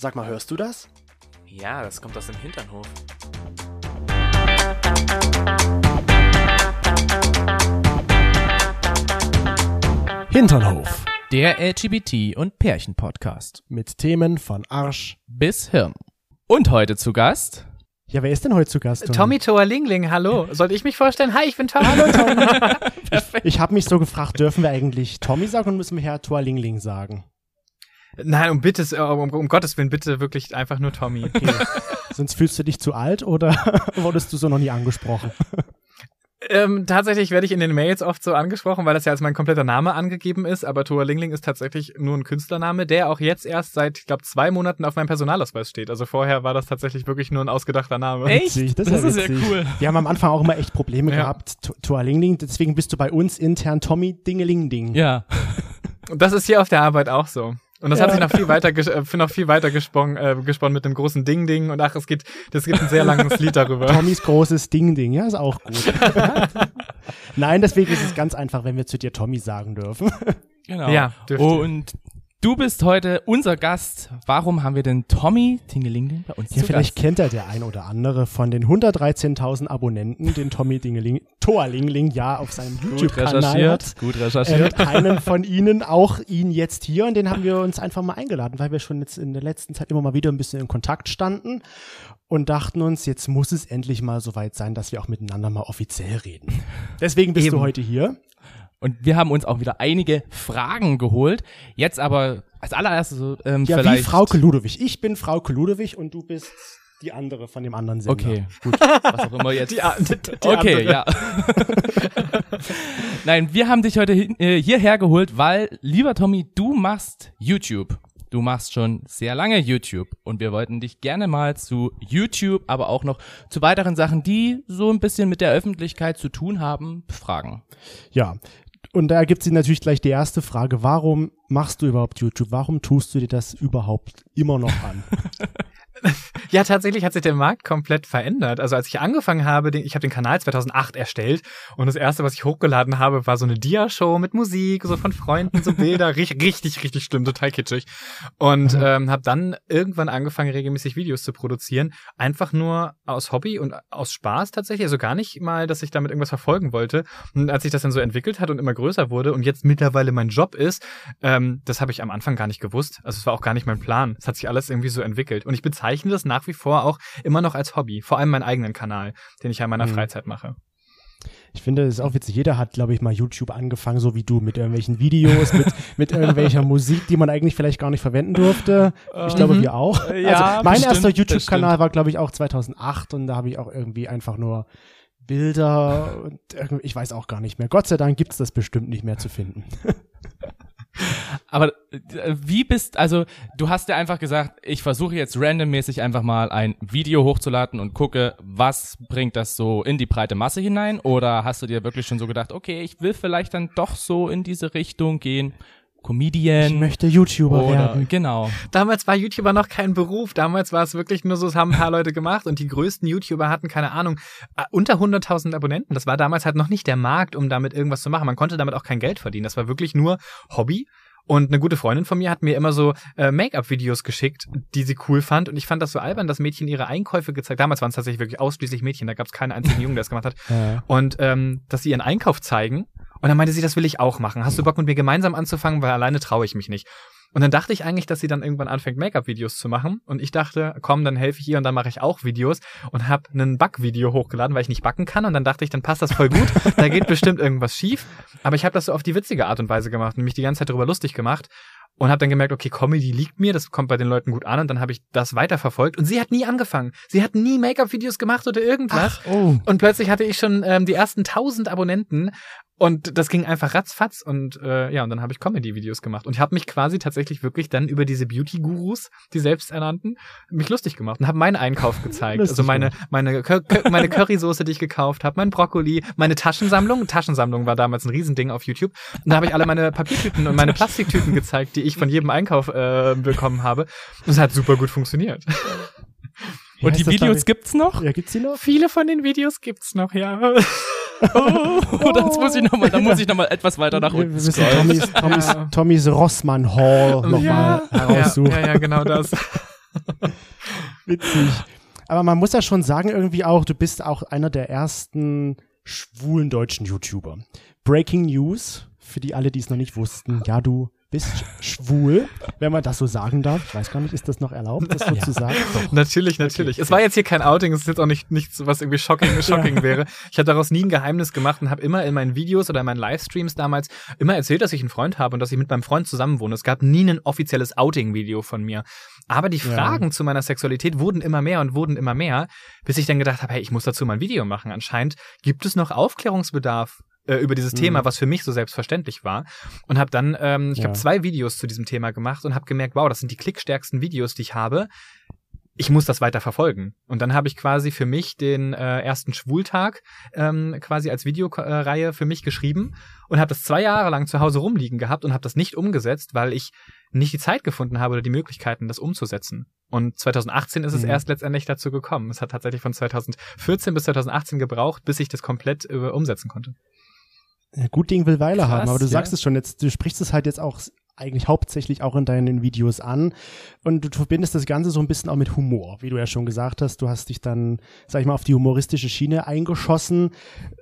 Sag mal, hörst du das? Ja, das kommt aus dem Hinternhof. Hinternhof. Der LGBT- und Pärchen-Podcast. Mit Themen von Arsch. Bis Hirn. Und heute zu Gast. Ja, wer ist denn heute zu Gast? Tommy, Tommy Toa Lingling, hallo. Sollte ich mich vorstellen? Hi, ich bin Tommy. Hallo Tommy. ich habe mich so gefragt, dürfen wir eigentlich Tommy sagen und müssen wir Herr Toalingling sagen? Nein, um bitte, um, um Gottes Willen, bitte wirklich einfach nur Tommy. Okay. Sonst fühlst du dich zu alt oder wurdest du so noch nie angesprochen? Ähm, tatsächlich werde ich in den Mails oft so angesprochen, weil das ja als mein kompletter Name angegeben ist, aber Toa Lingling ist tatsächlich nur ein Künstlername, der auch jetzt erst seit, ich glaube, zwei Monaten auf meinem Personalausweis steht. Also vorher war das tatsächlich wirklich nur ein ausgedachter Name. Witzig, das, Das ja ist ja witzig. cool. Wir haben am Anfang auch immer echt Probleme Ja. gehabt. To- Toalingling, deswegen bist du bei uns intern Tommy Dingelingding. Ja. Und das ist hier auf der Arbeit auch so. Und das Ja. hat sich noch viel weiter, äh, noch viel weiter gesponnen, äh, gesponnen mit dem großen Ding-Ding. Und ach, es geht, das gibt ein sehr langes Lied darüber. Tommys großes Ding-Ding, ja, ist auch gut. Nein, deswegen ist es ganz einfach, wenn wir zu dir Tommy sagen dürfen. Genau. Ja. Und du bist heute unser Gast. Warum haben wir denn Tommy Tingelingling bei uns Ja, vielleicht Gast? kennt er der ein oder andere von den 113.000 Abonnenten, den Tommy Dingeling, Toalingling ja auf seinem Gut YouTube-Kanal recherchiert. hat. Gut recherchiert. einen von Ihnen, auch ihn jetzt hier, und den haben wir uns einfach mal eingeladen, weil wir schon jetzt in der letzten Zeit immer mal wieder ein bisschen in Kontakt standen und dachten uns, jetzt muss es endlich mal soweit sein, dass wir auch miteinander mal offiziell reden. Deswegen bist du Eben. heute hier. Und wir haben uns auch wieder einige Fragen geholt. Jetzt aber als allererstes ähm, Ja, vielleicht. wie Frauke Ludewig. Ich bin Frauke Ludewig und du bist die andere von dem anderen Sender. Okay, gut. Was auch immer jetzt. Die, die, die okay, andere. ja. Nein, wir haben dich heute hin, äh, hierher geholt, weil, lieber Tommy, du machst YouTube. Du machst schon sehr lange YouTube und wir wollten dich gerne mal zu YouTube, aber auch noch zu weiteren Sachen, die so ein bisschen mit der Öffentlichkeit zu tun haben, fragen. Ja. Und da gibt es natürlich gleich die erste Frage. Warum machst du überhaupt YouTube? Warum tust du dir das überhaupt immer noch an? Ja, tatsächlich hat sich der Markt komplett verändert. Also als ich angefangen habe, ich habe den Kanal 2008 erstellt und das erste, was ich hochgeladen habe, war so eine Dia-Show mit Musik, so von Freunden, so Bilder, richtig, richtig, richtig schlimm, total kitschig. Und ähm, habe dann irgendwann angefangen, regelmäßig Videos zu produzieren, einfach nur aus Hobby und aus Spaß tatsächlich, also gar nicht mal, dass ich damit irgendwas verfolgen wollte. Und als sich das dann so entwickelt hat und immer größer wurde und jetzt mittlerweile mein Job ist, ähm, das habe ich am Anfang gar nicht gewusst. Also es war auch gar nicht mein Plan. Es hat sich alles irgendwie so entwickelt. Und ich bezeichne das nach wie vor auch immer noch als Hobby. Vor allem meinen eigenen Kanal, den ich ja in meiner Mhm. Freizeit mache. Ich finde, es ist auch witzig. Jeder hat, glaube ich, mal YouTube angefangen, so wie du, mit irgendwelchen Videos, mit, mit irgendwelcher Musik, die man eigentlich vielleicht gar nicht verwenden durfte. Ich glaube, Mhm. wir auch. Ja, also mein bestimmt, erster das YouTube-Kanal war, glaube ich, auch 2008 und da habe ich auch irgendwie einfach nur Bilder und ich weiß auch gar nicht mehr. Gott sei Dank gibt's das bestimmt nicht mehr zu finden. Aber äh, wie bist, also du hast ja einfach gesagt, ich versuche jetzt randommäßig einfach mal ein Video hochzuladen und gucke, was bringt das so in die breite Masse hinein? Oder hast du dir wirklich schon so gedacht, okay, ich will vielleicht dann doch so in diese Richtung gehen, Comedian Ich möchte YouTuber oder werden. genau. Damals war YouTuber noch kein Beruf. Damals war es wirklich nur so, es haben ein paar Leute gemacht und die größten YouTuber hatten, keine Ahnung, äh, unter 100.000 Abonnenten. Das war damals halt noch nicht der Markt, um damit irgendwas zu machen. Man konnte damit auch kein Geld verdienen. Das war wirklich nur Hobby. Und eine gute Freundin von mir hat mir immer so äh, Make-up-Videos geschickt, die sie cool fand. Und ich fand das so albern, dass Mädchen ihre Einkäufe gezeigt Damals waren es tatsächlich wirklich ausschließlich Mädchen. Da gab es keinen einzigen Jungen, der es gemacht hat. Ja. Und ähm, dass sie ihren Einkauf zeigen. Und dann meinte sie, das will ich auch machen. Hast du Bock mit mir gemeinsam anzufangen, weil alleine traue ich mich nicht. Und dann dachte ich eigentlich, dass sie dann irgendwann anfängt, Make-up-Videos zu machen. Und ich dachte, komm, dann helfe ich ihr und dann mache ich auch Videos und habe ein Backvideo hochgeladen, weil ich nicht backen kann. Und dann dachte ich, dann passt das voll gut. da geht bestimmt irgendwas schief. Aber ich habe das so auf die witzige Art und Weise gemacht und mich die ganze Zeit darüber lustig gemacht. Und habe dann gemerkt, okay, Comedy liegt mir, das kommt bei den Leuten gut an. Und dann habe ich das weiterverfolgt. Und sie hat nie angefangen. Sie hat nie Make-up-Videos gemacht oder irgendwas. Oh. Und plötzlich hatte ich schon ähm, die ersten 1000 Abonnenten und das ging einfach ratzfatz und äh, ja, und dann habe ich Comedy-Videos gemacht und ich habe mich quasi tatsächlich wirklich dann über diese Beauty-Gurus, die selbsternannten, mich lustig gemacht und habe meinen Einkauf gezeigt. Also meine meine Cur meine Currysoße, die ich gekauft habe, mein Brokkoli, meine Taschensammlung. Taschensammlung war damals ein Riesending auf YouTube. Und da habe ich alle meine Papiertüten und meine Plastiktüten gezeigt, die ich von jedem Einkauf äh, bekommen habe. Und es hat super gut funktioniert. Wie Und die Videos gibt's noch? Ja, gibt's die noch? Viele von den Videos gibt's noch, ja. Oh, das muss ich noch mal, da muss ich noch mal etwas weiter nach Wir unten müssen scrollen. Tommys, Tommys, Ja. Tommys Rossmann Hall nochmal ja, heraussuchen. ja, ja, genau das. Witzig. Aber man muss ja schon sagen, irgendwie auch, du bist auch einer der ersten schwulen deutschen YouTuber. Breaking News, für die alle, die es noch nicht wussten. Ja, du bist schwul, wenn man das so sagen darf. Ich weiß gar nicht, ist das noch erlaubt, das so Ja. zu sagen? Doch. Natürlich, natürlich. Es war jetzt hier kein Outing, es ist jetzt auch nicht nichts, was irgendwie shocking, shocking wäre. Ich habe daraus nie ein Geheimnis gemacht und habe immer in meinen Videos oder in meinen Livestreams damals immer erzählt, dass ich einen Freund habe und dass ich mit meinem Freund zusammenwohne. Es gab nie ein offizielles Outing-Video von mir. Aber die Ja. Fragen zu meiner Sexualität wurden immer mehr und wurden immer mehr, bis ich dann gedacht habe, hey, ich muss dazu mal ein Video machen. Anscheinend gibt es noch Aufklärungsbedarf äh, über dieses Mhm. Thema, was für mich so selbstverständlich war. Und habe dann, ähm, ich Ja. habe zwei Videos zu diesem Thema gemacht und habe gemerkt, wow, das sind die klickstärksten Videos, die ich habe ich muss das weiter verfolgen. Und dann habe ich quasi für mich den äh, ersten Schwultag ähm, quasi als Videoreihe für mich geschrieben und habe das zwei Jahre lang zu Hause rumliegen gehabt und habe das nicht umgesetzt, weil ich nicht die Zeit gefunden habe oder die Möglichkeiten, das umzusetzen. Und 2018 ist es Mhm. erst letztendlich dazu gekommen. Es hat tatsächlich von 2014 bis 2018 gebraucht, bis ich das komplett äh, umsetzen konnte. Ja, gut Ding will Weile Krass, haben, aber du ja. sagst es schon jetzt, du sprichst es halt jetzt auch eigentlich hauptsächlich auch in deinen Videos an und du verbindest das Ganze so ein bisschen auch mit Humor, wie du ja schon gesagt hast. Du hast dich dann, sag ich mal, auf die humoristische Schiene eingeschossen.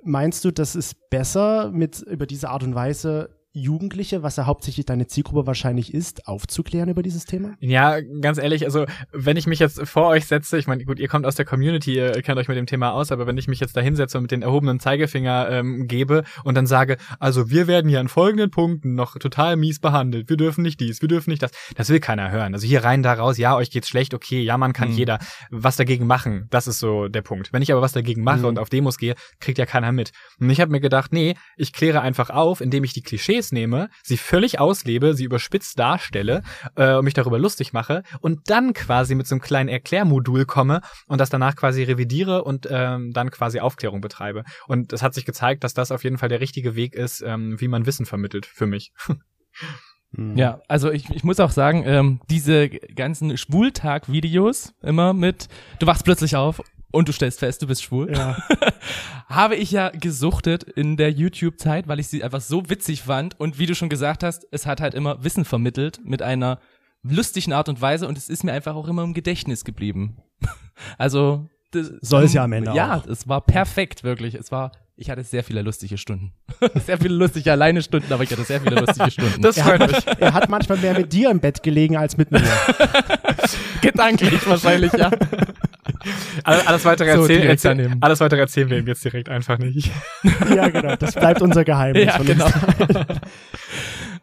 Meinst du, das ist besser, mit über diese Art und Weise Jugendliche, was ja hauptsächlich deine Zielgruppe wahrscheinlich ist, aufzuklären über dieses Thema? Ja, ganz ehrlich, also wenn ich mich jetzt vor euch setze, ich meine, gut, ihr kommt aus der Community, ihr kennt euch mit dem Thema aus, aber wenn ich mich jetzt da hinsetze und mit den erhobenen Zeigefinger ähm, gebe und dann sage, also wir werden hier an folgenden Punkten noch total mies behandelt, wir dürfen nicht dies, wir dürfen nicht das, das will keiner hören. Also hier rein, da raus, ja, euch geht's schlecht, okay, ja, man kann Mhm. jeder was dagegen machen, das ist so der Punkt. Wenn ich aber was dagegen mache Mhm. und auf Demos gehe, kriegt ja keiner mit. Und ich habe mir gedacht, nee, ich kläre einfach auf, indem ich die Klischees nehme, sie völlig auslebe, sie überspitzt darstelle äh, und mich darüber lustig mache und dann quasi mit so einem kleinen Erklärmodul komme und das danach quasi revidiere und ähm, dann quasi Aufklärung betreibe. Und es hat sich gezeigt, dass das auf jeden Fall der richtige Weg ist, ähm, wie man Wissen vermittelt für mich. Mhm. Ja, also ich, ich muss auch sagen, ähm, diese ganzen Schwultag-Videos immer mit, du wachst plötzlich auf und du stellst fest, du bist schwul, Ja. habe ich ja gesuchtet in der YouTube-Zeit, weil ich sie einfach so witzig fand und wie du schon gesagt hast, es hat halt immer Wissen vermittelt mit einer lustigen Art und Weise und es ist mir einfach auch immer im Gedächtnis geblieben. Also das, Soll es ja am Ende Ja, auch. es war perfekt, wirklich. Es war, ich hatte sehr viele lustige Stunden. sehr viele lustige alleine Stunden, aber ich hatte sehr viele lustige Stunden. Das Er freut hat, mich. er hat manchmal mehr mit dir im Bett gelegen als mit mir. gedanklich wahrscheinlich, ja. Alles, alles weitere So, erzählen, erzähl, alles weitere erzählen wir ihm jetzt direkt einfach nicht. ja, genau. Das bleibt unser Geheimnis. Ja, von genau.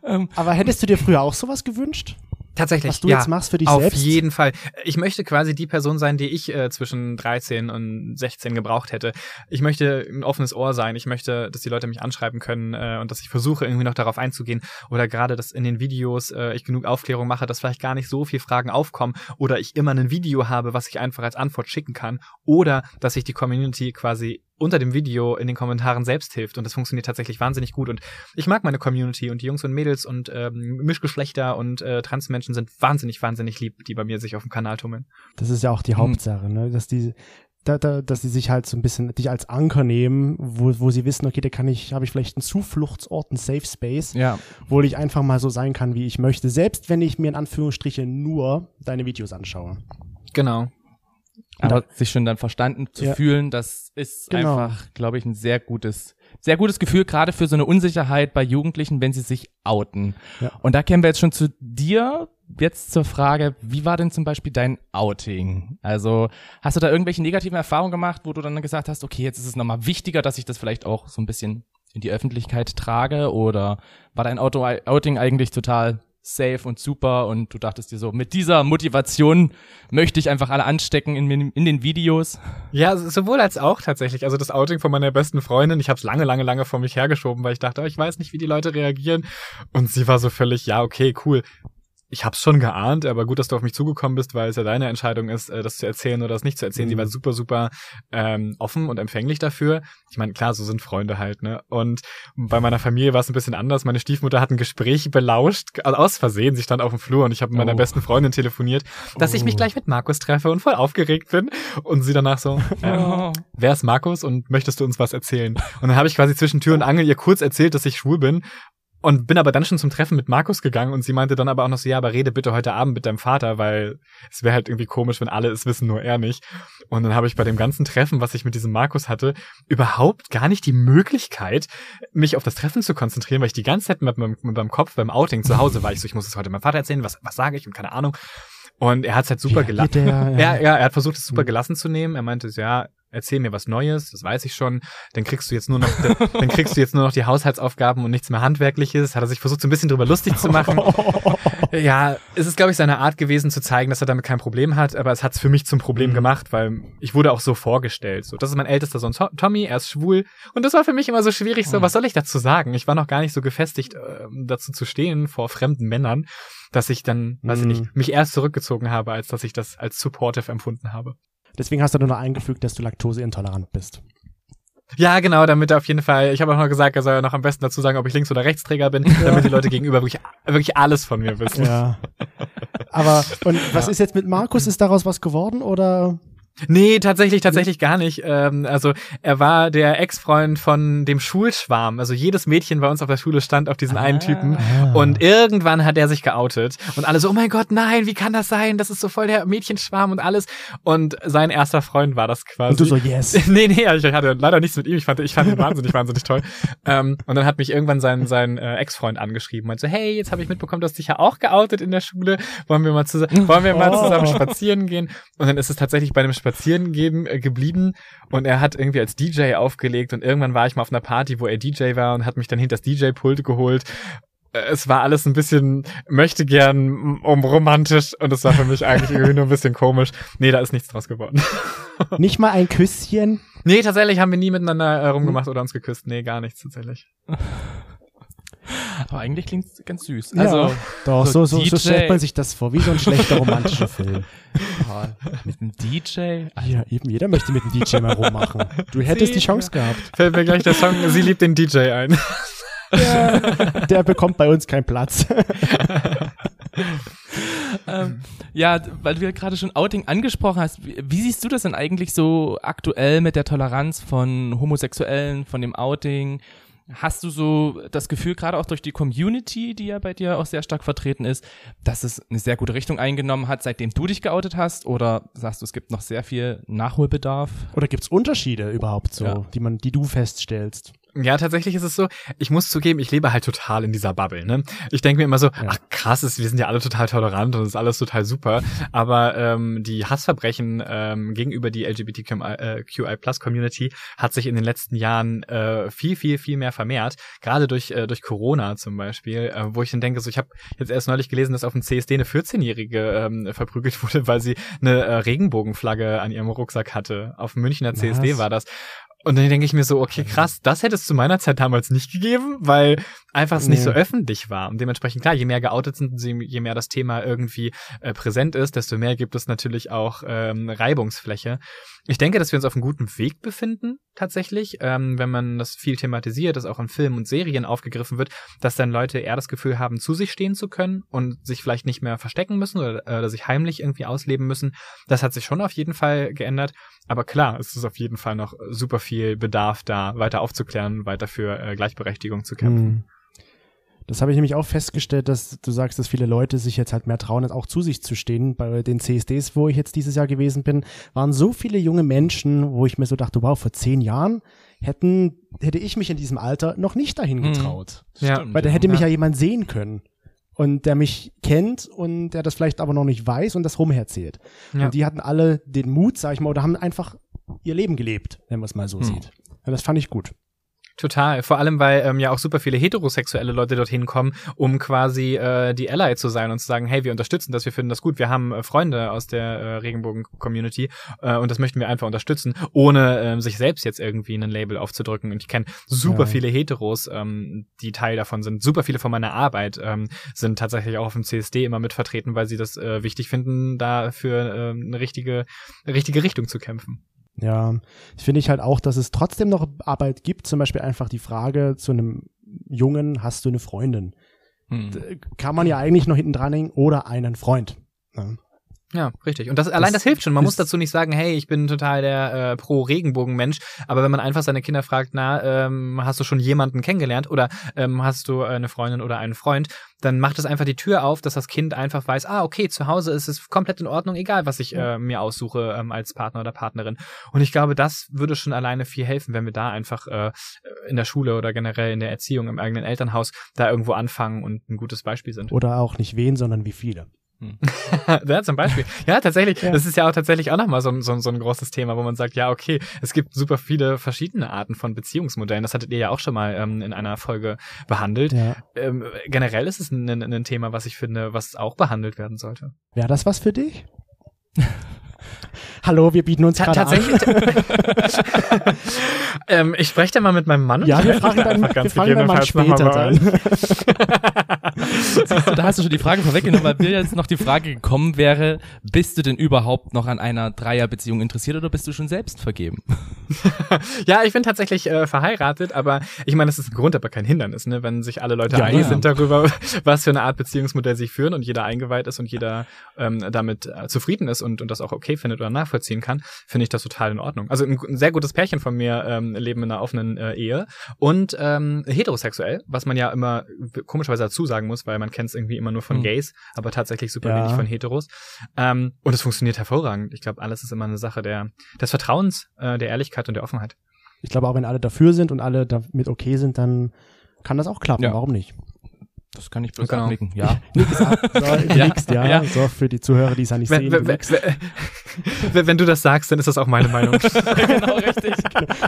Ähm, Aber hättest du dir früher auch sowas gewünscht? Tatsächlich. Was du ja, jetzt machst für dich auf selbst? jeden Fall. Ich möchte quasi die Person sein, die ich äh, zwischen 13 und 16 gebraucht hätte. Ich möchte ein offenes Ohr sein. Ich möchte, dass die Leute mich anschreiben können äh, und dass ich versuche, irgendwie noch darauf einzugehen. Oder gerade, dass in den Videos äh, ich genug Aufklärung mache, dass vielleicht gar nicht so viele Fragen aufkommen. Oder ich immer ein Video habe, was ich einfach als Antwort schicken kann. Oder, dass ich die Community quasi unter dem Video in den Kommentaren selbst hilft. Und das funktioniert tatsächlich wahnsinnig gut. Und ich mag meine Community und die Jungs und Mädels und ähm, Mischgeschlechter und äh, Transmenschen sind wahnsinnig, wahnsinnig lieb, die bei mir sich auf dem Kanal tummeln. Das ist ja auch die Hm. Hauptsache, ne? Dass die, da, da, dass sie sich halt so ein bisschen dich als Anker nehmen, wo, wo sie wissen, okay, da kann ich, habe ich vielleicht einen Zufluchtsort, einen Safe Space, ja. wo ich einfach mal so sein kann, wie ich möchte, selbst wenn ich mir in Anführungsstrichen nur deine Videos anschaue. Genau. Aber sich schon dann verstanden zu Ja. fühlen, das ist Genau. einfach, glaube ich, ein sehr gutes, sehr gutes Gefühl, gerade für so eine Unsicherheit bei Jugendlichen, wenn sie sich outen. Ja. Und da kämen wir jetzt schon zu dir. Jetzt zur Frage, wie war denn zum Beispiel dein Outing? Also hast du da irgendwelche negativen Erfahrungen gemacht, wo du dann gesagt hast, okay, jetzt ist es nochmal wichtiger, dass ich das vielleicht auch so ein bisschen in die Öffentlichkeit trage? Oder war dein Auto Outing eigentlich total safe und super und du dachtest dir so, mit dieser Motivation möchte ich einfach alle anstecken in, in den Videos? Ja, sowohl als auch tatsächlich. Also das Outing von meiner besten Freundin, ich habe es lange, lange, lange vor mich hergeschoben, weil ich dachte, oh, ich weiß nicht, wie die Leute reagieren. Und sie war so völlig, ja, okay, cool. Ich hab's schon geahnt, aber gut, dass du auf mich zugekommen bist, weil es ja deine Entscheidung ist, äh, das zu erzählen oder das nicht zu erzählen. Mhm. Sie war super, super ähm, offen und empfänglich dafür. Ich meine, klar, so sind Freunde halt, ne? Und bei meiner Familie war es ein bisschen anders. Meine Stiefmutter hat ein Gespräch belauscht, also aus Versehen. Sie stand auf dem Flur und ich habe mit meiner Oh. besten Freundin telefoniert, dass ich mich Oh. gleich mit Markus treffe und voll aufgeregt bin. Und sie danach so, ähm, Oh. wer ist Markus und möchtest du uns was erzählen? Und dann habe ich quasi zwischen Tür und Angel ihr kurz erzählt, dass ich schwul bin. Und bin aber dann schon zum Treffen mit Markus gegangen und sie meinte dann aber auch noch so, ja, aber rede bitte heute Abend mit deinem Vater, weil es wäre halt irgendwie komisch, wenn alle es wissen, nur er nicht. Und dann habe ich bei dem ganzen Treffen, was ich mit diesem Markus hatte, überhaupt gar nicht die Möglichkeit, mich auf das Treffen zu konzentrieren, weil ich die ganze Zeit mit meinem, mit meinem Kopf beim Outing zu Hause war. Ich so, ich muss es heute meinem Vater erzählen, was, was sage ich und keine Ahnung. Und er hat es halt super gelassen. Ja, Ja, ja, er hat versucht, es super gelassen zu nehmen. Er meinte, ja, erzähl mir was Neues, das weiß ich schon. Dann kriegst du jetzt nur noch, dann kriegst du jetzt nur noch die Haushaltsaufgaben und nichts mehr Handwerkliches. Hat er sich versucht, so ein bisschen drüber lustig zu machen. Ja, es ist, glaube ich, seine Art gewesen zu zeigen, dass er damit kein Problem hat, aber es hat es für mich zum Problem Mhm. gemacht, weil ich wurde auch so vorgestellt. So, das ist mein ältester Sohn To- Tommy, er ist schwul. Und das war für mich immer so schwierig, Mhm. so, was soll ich dazu sagen? Ich war noch gar nicht so gefestigt, ähm, dazu zu stehen vor fremden Männern, dass ich dann, weiß ich Mhm. nicht, mich erst zurückgezogen habe, als dass ich das als supportive empfunden habe. Deswegen hast du nur noch eingefügt, dass du laktoseintolerant bist. Ja, genau, damit er auf jeden Fall, ich habe auch noch gesagt, er soll ja noch am besten dazu sagen, ob ich Links- oder Rechtsträger bin, damit die Leute gegenüber wirklich, wirklich alles von mir wissen. Ja. Aber, und was ist jetzt mit Markus? Ist daraus was geworden oder? Nee, tatsächlich, tatsächlich gar nicht. Ähm, also er war der Ex-Freund von dem Schulschwarm. Also jedes Mädchen bei uns auf der Schule stand auf diesen einen Typen. Ah. Und irgendwann hat er sich geoutet. Und alle so, oh mein Gott, nein, wie kann das sein? Das ist so voll der Mädchenschwarm und alles. Und sein erster Freund war das quasi. Und du so, yes. nee, nee, ich hatte leider nichts mit ihm. Ich fand, ich fand ihn wahnsinnig, wahnsinnig toll. Ähm, und dann hat mich irgendwann sein, sein äh, Ex-Freund angeschrieben und so, hey, jetzt habe ich mitbekommen, du hast dich ja auch geoutet in der Schule. Wollen wir mal zusammen, wollen wir mal Oh. zusammen spazieren gehen? Und dann ist es tatsächlich bei einem Spazierengehen äh, geblieben und er hat irgendwie als DJ aufgelegt und irgendwann war ich mal auf einer Party, wo er DJ war und hat mich dann hinter das DJ-Pult geholt. Äh, Es war alles ein bisschen möchte gern mm, um romantisch und es war für mich eigentlich irgendwie nur ein bisschen komisch. Nee, da ist nichts draus geworden. Nicht mal ein Küsschen? Nee, tatsächlich haben wir nie miteinander äh, rumgemacht oder uns geküsst. Nee, gar nichts tatsächlich. Aber eigentlich klingt ganz süß. Ja. Also, Doch, so, so, so DJ. stellt man sich das vor, wie so ein schlechter romantischer Film. oh, mit einem DJ? Ja, eben, jeder möchte mit dem DJ mal rummachen. Du hättest die Chance gehabt. Fällt mir gleich der Song Sie liebt den DJ ein. Der bekommt bei uns keinen Platz. ähm, ja, weil du ja gerade schon Outing angesprochen hast, wie, wie siehst du das denn eigentlich so aktuell mit der Toleranz von Homosexuellen, von dem Outing? Hast du so das Gefühl, gerade auch durch die Community, die ja bei dir auch sehr stark vertreten ist, dass es eine sehr gute Richtung eingenommen hat, seitdem du dich geoutet hast? Oder sagst du, es gibt noch sehr viel Nachholbedarf? Oder gibt's Unterschiede überhaupt so, Ja. die man, die du feststellst? Ja, tatsächlich ist es so, ich muss zugeben, ich lebe halt total in dieser Bubble. Ne? Ich denke mir immer so, ach krass, ist, wir sind ja alle total tolerant und es ist alles total super. Aber ähm, die Hassverbrechen ähm, gegenüber die LGBTQI-Plus-Community hat sich in den letzten Jahren äh, viel, viel, viel mehr vermehrt. Gerade durch, äh, durch Corona zum Beispiel, äh, wo ich dann denke, so ich habe jetzt erst neulich gelesen, dass auf dem CSD eine 14-Jährige ähm, verprügelt wurde, weil sie eine äh, Regenbogenflagge an ihrem Rucksack hatte. Auf dem Münchner CSD Was? war das. Und dann denke ich mir so, okay, krass, das hätte es zu meiner Zeit damals nicht gegeben, weil einfach es nicht Nee. so öffentlich war. Und dementsprechend, klar, je mehr geoutet sind, je mehr das Thema irgendwie äh, präsent ist, desto mehr gibt es natürlich auch ähm, Reibungsfläche. Ich denke, dass wir uns auf einem guten Weg befinden, tatsächlich, ähm, wenn man das viel thematisiert, das auch in Filmen und Serien aufgegriffen wird, dass dann Leute eher das Gefühl haben, zu sich stehen zu können und sich vielleicht nicht mehr verstecken müssen oder, äh, oder sich heimlich irgendwie ausleben müssen. Das hat sich schon auf jeden Fall geändert. Aber klar, es ist auf jeden Fall noch super viel Bedarf da, weiter aufzuklären, weiter für äh, Gleichberechtigung zu kämpfen. Hm. Das habe ich nämlich auch festgestellt, dass du sagst, dass viele Leute sich jetzt halt mehr trauen, auch zu sich zu stehen. Bei den CSDs, wo ich jetzt dieses Jahr gewesen bin, waren so viele junge Menschen, wo ich mir so dachte, wow, vor zehn Jahren hätten, hätte ich mich in diesem Alter noch nicht dahin Hm. getraut. Ja, Stimmt, Weil da ja. hätte mich Ja. ja jemand sehen können. Und der mich kennt und der das vielleicht aber noch nicht weiß und das rumherzählt. Ja. Und die hatten alle den Mut, sag ich mal, oder haben einfach ihr Leben gelebt, wenn man es mal so Hm. sieht. Ja, das fand ich gut. Total. Vor allem, weil ähm, ja auch super viele heterosexuelle Leute dorthin kommen, um quasi äh, die Ally zu sein und zu sagen, hey, wir unterstützen das, wir finden das gut, wir haben äh, Freunde aus der äh, Regenbogen-Community äh, und das möchten wir einfach unterstützen, ohne ähm, sich selbst jetzt irgendwie ein Label aufzudrücken. Und ich kenne super Ja. viele Heteros, ähm, die Teil davon sind. Super viele von meiner Arbeit ähm, sind tatsächlich auch auf dem CSD immer mit vertreten, weil sie das äh, wichtig finden, da für äh, eine richtige, richtige Richtung zu kämpfen. Ja, finde ich halt auch, dass es trotzdem noch Arbeit gibt. Zum Beispiel einfach die Frage zu einem Jungen, hast du eine Freundin? Hm. Kann man ja eigentlich noch hinten dranhängen oder einen Freund. Ja. Ja, richtig. Und das allein das, Das hilft schon. Man muss dazu nicht sagen, hey, ich bin total der äh, pro Regenbogen-Mensch. Aber wenn man einfach seine Kinder fragt, na, ähm, hast du schon jemanden kennengelernt oder ähm, hast du eine Freundin oder einen Freund, dann macht es einfach die Tür auf, dass das Kind einfach weiß, ah, okay, zu Hause ist es komplett in Ordnung, egal was ich äh, mir aussuche ähm, als Partner oder Partnerin. Und ich glaube, das würde schon alleine viel helfen, wenn wir da einfach äh, in der Schule oder generell in der Erziehung im eigenen Elternhaus da irgendwo anfangen und ein gutes Beispiel sind. Oder auch nicht wen, sondern wie viele. ja, zum Beispiel. Ja, tatsächlich. Ja. Das ist ja auch tatsächlich auch nochmal so, ein- so, so ein großes Thema, wo man sagt, ja, okay, es gibt super viele verschiedene Arten von Beziehungsmodellen. Das hattet ihr ja auch schon mal ähm, in einer Folge behandelt. Ja. Ähm, generell ist es ein, ein, ein Thema, was ich finde, was auch behandelt werden sollte. Wäre das was für dich? Hallo, wir bieten uns Ta gerade an. tatsächlich. ähm, ich spreche da mal mit meinem Mann. und Ja, wir fragen dann, einfach wir fragen dann mal später dann. Du, da hast du schon die Frage vorweggenommen, weil mir jetzt noch die Frage gekommen wäre, bist du denn überhaupt noch an einer Dreierbeziehung interessiert oder bist du schon selbst vergeben? Ja, ich bin tatsächlich äh, verheiratet, aber ich meine, das ist ein Grund, aber kein Hindernis, ne? Wenn sich alle Leute Ja, einig ja. sind darüber, was für eine Art Beziehungsmodell sie führen und jeder eingeweiht ist und jeder ähm, damit äh, zufrieden ist und, und das auch okay findet oder nachvollziehen kann, finde ich das total in Ordnung. Also ein, ein sehr gutes Pärchen von mir ähm, leben in einer offenen äh, Ehe und ähm, heterosexuell, was man ja immer komischerweise dazu sagen muss, weil man kennt es irgendwie immer nur von Hm. Gays, aber tatsächlich super Ja. wenig von Heteros. Ähm, und es funktioniert hervorragend. Ich glaube, alles ist immer eine Sache der, des Vertrauens, äh, der Ehrlichkeit und der Offenheit. Ich glaube, auch wenn alle dafür sind und alle damit okay sind, dann kann das auch klappen. Ja. Warum nicht? Das kann ich bloß Genau. abnicken. Ja. So, du Ja. nickst, ja. Ja. So, für die Zuhörer, die es ja nicht Wenn, sehen. wenn, Du wenn, wenn, wenn du das sagst, dann ist das auch meine Meinung. genau, richtig.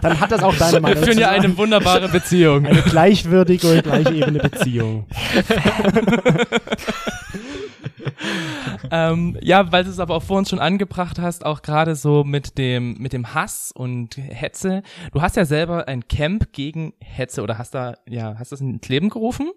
Dann hat das auch deine Wir Meinung. führen ja eine wunderbare Beziehung. eine gleichwürdige und gleichebene Beziehung. ähm, ja, weil du es aber auch vor uns schon angebracht hast, auch gerade so mit dem, mit dem Hass und Hetze. Du hast ja selber ein Camp gegen Hetze oder hast da, ja, hast das ins Leben gerufen?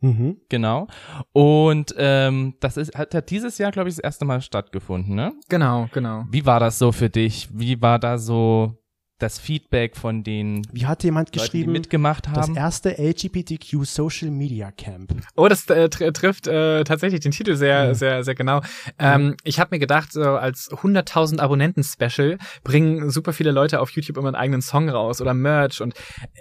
Mhm. Genau. Und ähm, das ist, hat, hat dieses Jahr, glaube ich, das erste Mal stattgefunden, ne? genau, genau. Wie war das so für dich? Wie war da so das Feedback von den Wie hat jemand Leuten, die geschrieben? mitgemacht Das haben? LGBTQ Social Media Camp. Oh, das äh, tr trifft äh, tatsächlich den Titel sehr, Ja. sehr, sehr genau. Ähm, ich habe mir gedacht, so als 100.000 Abonnenten-Special bringen super viele Leute auf YouTube immer einen eigenen Song raus oder Merch. Und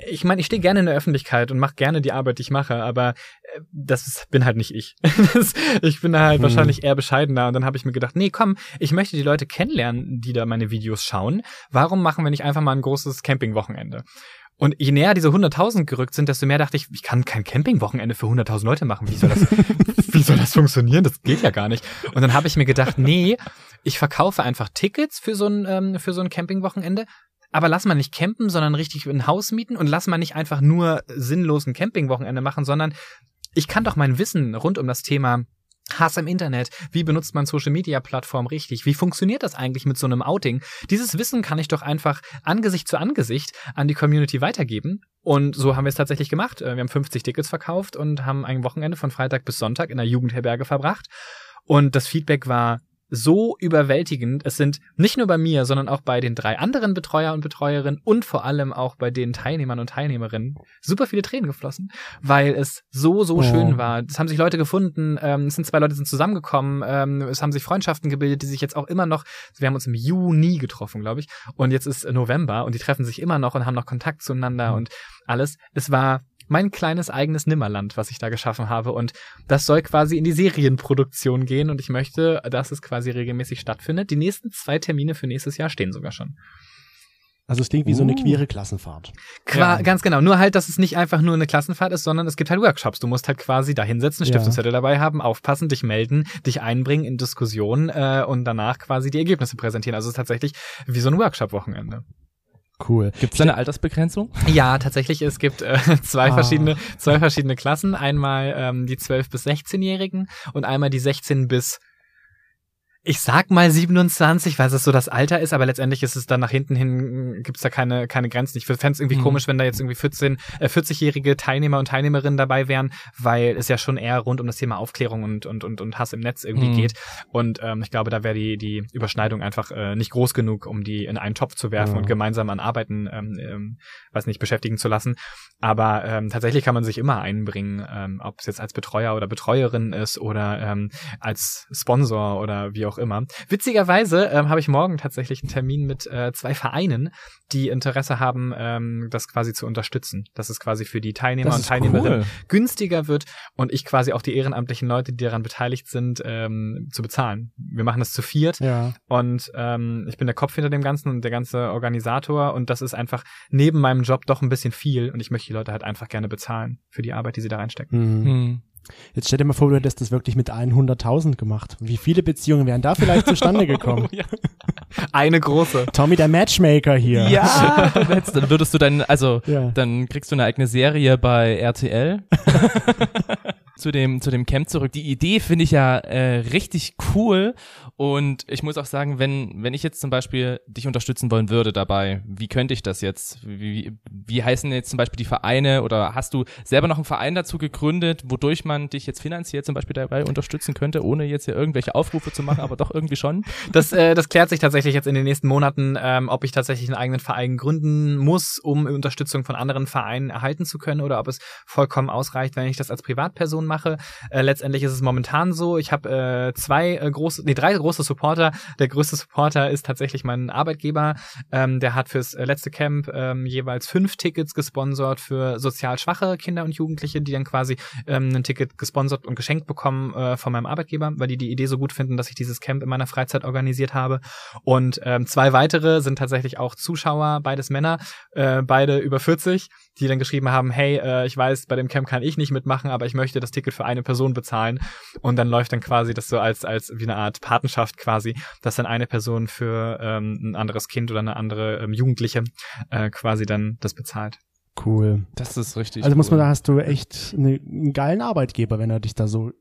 ich meine, ich stehe gerne in der Öffentlichkeit und mache gerne die Arbeit, die ich mache, aber äh, das ist, bin halt nicht ich. das, ich bin da halt Hm. wahrscheinlich eher bescheidener. Und dann habe ich mir gedacht, nee, komm, ich möchte die Leute kennenlernen, die da meine Videos schauen. Warum machen wir nicht einfach mal ein großes Campingwochenende? Und je näher diese 100.000 gerückt sind, desto mehr dachte ich, ich kann kein Campingwochenende für 100.000 Leute machen. Wie soll das, wie soll das funktionieren? Das geht ja gar nicht. Und dann habe ich mir gedacht, nee, ich verkaufe einfach Tickets für so ein, ähm, für so ein Campingwochenende. Aber lass mal nicht campen, sondern richtig ein Haus mieten und lass mal nicht einfach nur sinnlosen Campingwochenende machen, sondern ich kann doch mein Wissen rund um das Thema Hass im Internet, wie benutzt man Social Media Plattformen richtig, wie funktioniert das eigentlich mit so einem Outing? Dieses Wissen kann ich doch einfach Angesicht zu Angesicht an die Community weitergeben. Und so haben wir es tatsächlich gemacht. Äh, Wir haben 50 Tickets verkauft und haben ein Wochenende von Freitag bis Sonntag in der Jugendherberge verbracht. Und das Feedback war so überwältigend. Es sind nicht nur bei mir, sondern auch bei den drei anderen Betreuer und Betreuerinnen und vor allem auch bei den Teilnehmern und Teilnehmerinnen super viele Tränen geflossen, weil es so, so Oh. schön war. Es haben sich Leute gefunden, ähm, es sind zwei Leute sind zusammengekommen, ähm, es haben sich Freundschaften gebildet, die sich jetzt auch immer noch, wir haben uns im Juni getroffen, glaube ich, und jetzt ist November und die treffen sich immer noch und haben noch Kontakt zueinander und alles. Es war mein kleines eigenes Nimmerland, was ich da geschaffen habe. Und das soll quasi in die Serienproduktion gehen. Und ich möchte, dass es quasi regelmäßig stattfindet. Die nächsten zwei Termine für nächstes Jahr stehen sogar schon. Also es klingt wie so eine Uh. queere Klassenfahrt. Qua Ja. Ganz genau. Nur halt, dass es nicht einfach nur eine Klassenfahrt ist, sondern es gibt halt Workshops. Du musst halt quasi da hinsetzen, Stift Ja. dabei haben, aufpassen, dich melden, dich einbringen in Diskussionen äh, und danach quasi die Ergebnisse präsentieren. Also es ist tatsächlich wie so ein Workshop-Wochenende. Cool. Gibt es eine Altersbegrenzung? Ja, tatsächlich, es gibt äh, zwei Ah. verschiedene, zwei verschiedene Klassen. Einmal ähm, die 12- bis 16-Jährigen und einmal die 16 bis ich sag mal 27, weil es so das Alter ist, aber letztendlich ist es dann nach hinten hin, gibt's da keine, keine Grenzen. Ich fände es irgendwie Mhm. komisch, wenn da jetzt irgendwie 14, äh, 40-jährige Teilnehmer und Teilnehmerinnen dabei wären, weil es ja schon eher rund um das Thema Aufklärung und, und, und, und Hass im Netz irgendwie Mhm. geht. Und ähm, ich glaube, da wäre die, die Überschneidung einfach äh, nicht groß genug, um die in einen Topf zu werfen Ja. und gemeinsam an Arbeiten, ähm, ähm, weiß nicht, beschäftigen zu lassen. Aber ähm, tatsächlich kann man sich immer einbringen, ähm, ob es jetzt als Betreuer oder Betreuerin ist oder ähm, als Sponsor oder wie auch auch immer. Witzigerweise ähm, habe ich morgen tatsächlich einen Termin mit äh, zwei Vereinen, die Interesse haben, ähm, das quasi zu unterstützen. Dass es quasi für die Teilnehmer und Teilnehmerinnen cool. günstiger wird und ich quasi auch die ehrenamtlichen Leute, die daran beteiligt sind, ähm, zu bezahlen. Wir machen das zu viert Ja. und ähm, ich bin der Kopf hinter dem Ganzen und der ganze Organisator und das ist einfach neben meinem Job doch ein bisschen viel und ich möchte die Leute halt einfach gerne bezahlen für die Arbeit, die sie da reinstecken. Mhm. Jetzt stell dir mal vor, du hättest das wirklich mit 100.000 gemacht. Wie viele Beziehungen wären da vielleicht zustande gekommen? Eine große. Tommy, der Matchmaker hier. Ja, dann würdest du dann, also Ja. dann kriegst du eine eigene Serie bei RTL. zu dem zu dem Camp zurück. Die Idee finde ich ja äh, richtig cool und ich muss auch sagen, wenn wenn ich jetzt zum Beispiel dich unterstützen wollen würde dabei, wie könnte ich das jetzt? Wie, wie, wie heißen jetzt zum Beispiel die Vereine oder hast du selber noch einen Verein dazu gegründet, wodurch man dich jetzt finanziell zum Beispiel dabei unterstützen könnte, ohne jetzt hier irgendwelche Aufrufe zu machen, aber doch irgendwie schon? Das, äh, das klärt sich tatsächlich jetzt in den nächsten Monaten, ähm, ob ich tatsächlich einen eigenen Verein gründen muss, um Unterstützung von anderen Vereinen erhalten zu können oder ob es vollkommen ausreicht, wenn ich das als Privatperson mache. Äh, letztendlich ist es momentan so, ich habe äh, zwei äh, große, nee, drei große Supporter. Der größte Supporter ist tatsächlich mein Arbeitgeber. Ähm, der hat fürs äh, letzte Camp ähm, jeweils fünf Tickets gesponsert für sozial schwache Kinder und Jugendliche, die dann quasi ähm, ein Ticket gesponsert und geschenkt bekommen äh, von meinem Arbeitgeber, weil die die Idee so gut finden, dass ich dieses Camp in meiner Freizeit organisiert habe. Und ähm, zwei weitere sind tatsächlich auch Zuschauer, beides Männer, äh, beide über 40, die dann geschrieben haben, hey, äh, ich weiß, bei dem Camp kann ich nicht mitmachen, aber ich möchte das Ticket für eine Person bezahlen. Und dann läuft dann quasi das so als, als wie eine Art Patenschaft quasi, dass dann eine Person für ähm, ein anderes Kind oder eine andere ähm, Jugendliche äh, quasi dann das bezahlt. Cool. Das ist richtig. Also muss man cool. sagen, hast du echt eine, einen geilen Arbeitgeber, wenn er dich da so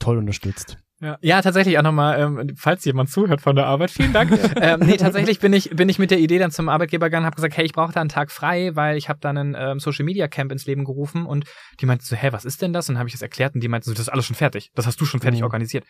toll unterstützt. Ja, ja tatsächlich auch nochmal, ähm, falls jemand zuhört von der Arbeit, vielen Dank. ähm, nee, tatsächlich bin ich, bin ich mit der Idee dann zum Arbeitgeber gegangen, habe gesagt, hey, ich brauche da einen Tag frei, weil ich habe dann ein ähm, Social Media Camp ins Leben gerufen und die meinten so, hä, was ist denn das? Und dann habe ich das erklärt und die meinten so, das ist alles schon fertig, das hast du schon fertig Mhm. organisiert.